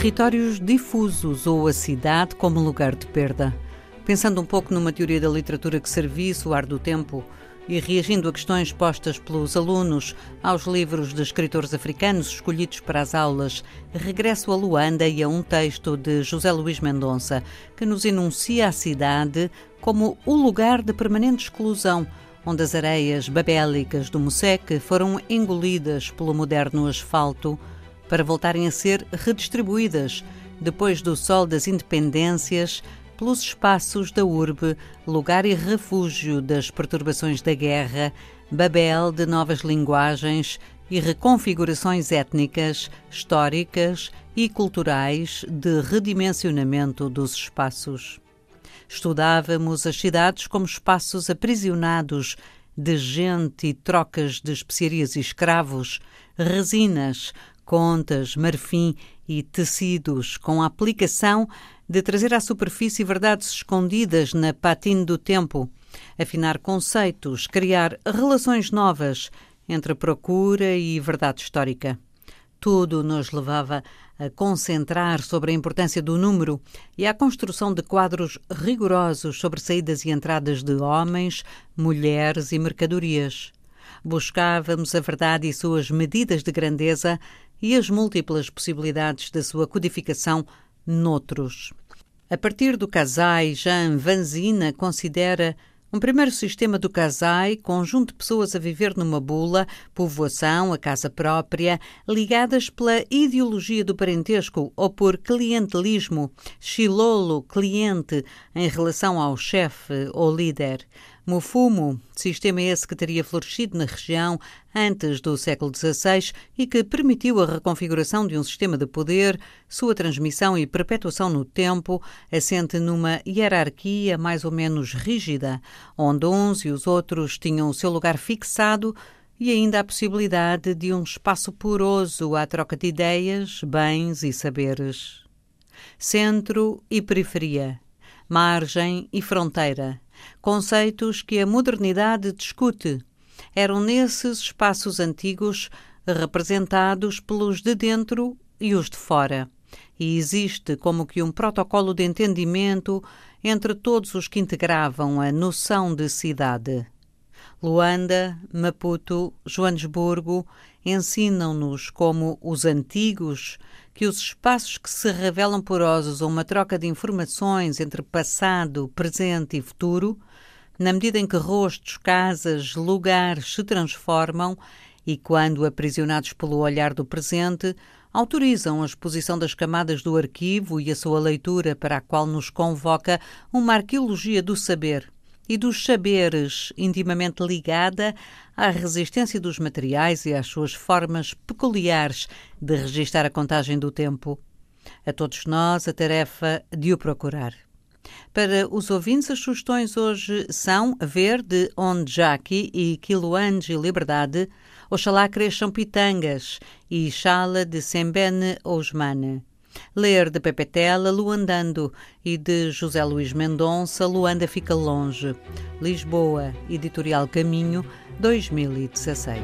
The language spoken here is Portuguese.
Territórios difusos ou a cidade como lugar de perda. Pensando um pouco numa teoria da literatura que serviço, o ar do tempo, e reagindo a questões postas pelos alunos aos livros de escritores africanos escolhidos para as aulas, regresso a Luanda e a um texto de José Luís Mendonça, que nos enuncia a cidade como o lugar de permanente exclusão, onde as areias babélicas do Moseque foram engolidas pelo moderno asfalto para voltarem a ser redistribuídas depois do sol das independências pelos espaços da urbe, lugar e refúgio das perturbações da guerra, babel de novas linguagens e reconfigurações étnicas, históricas e culturais de redimensionamento dos espaços. Estudávamos as cidades como espaços aprisionados de gente e trocas de especiarias e escravos, resinas, contas, marfim e tecidos, com a aplicação de trazer à superfície verdades escondidas na patina do tempo, afinar conceitos, criar relações novas entre procura e verdade histórica. Tudo nos levava a concentrar sobre a importância do número e à construção de quadros rigorosos sobre saídas e entradas de homens, mulheres e mercadorias. Buscávamos a verdade e suas medidas de grandeza e as múltiplas possibilidades da sua codificação noutros. A partir do Casai, Jean Vanzina considera um primeiro sistema do casai, conjunto de pessoas a viver numa bula, povoação, a casa própria, ligadas pela ideologia do parentesco ou por clientelismo, chilolo, cliente, em relação ao chefe ou líder. Mufumo, sistema esse que teria florescido na região antes do século XVI e que permitiu a reconfiguração de um sistema de poder, sua transmissão e perpetuação no tempo, assente numa hierarquia mais ou menos rígida, onde uns e os outros tinham o seu lugar fixado e ainda a possibilidade de um espaço poroso à troca de ideias, bens e saberes. Centro e periferia, margem e fronteira conceitos que a modernidade discute. Eram nesses espaços antigos representados pelos de dentro e os de fora. E existe como que um protocolo de entendimento entre todos os que integravam a noção de cidade. Luanda, Maputo, Joanesburgo ensinam-nos como os antigos que os espaços que se revelam porosos a uma troca de informações entre passado, presente e futuro, na medida em que rostos, casas, lugares se transformam e quando aprisionados pelo olhar do presente, autorizam a exposição das camadas do arquivo e a sua leitura para a qual nos convoca uma arqueologia do saber e dos saberes intimamente ligada à resistência dos materiais e às suas formas peculiares de registar a contagem do tempo. A todos nós a tarefa de o procurar. Para os ouvintes, as sugestões hoje são Ver de Onjaki e Quiloange Liberdade, Oxalá Cresçam Pitangas e Chala de Sembene Ousmane. Ler de Pepe Tela, Luandando e de José Luís Mendonça, Luanda Fica Longe. Lisboa, Editorial Caminho, 2016.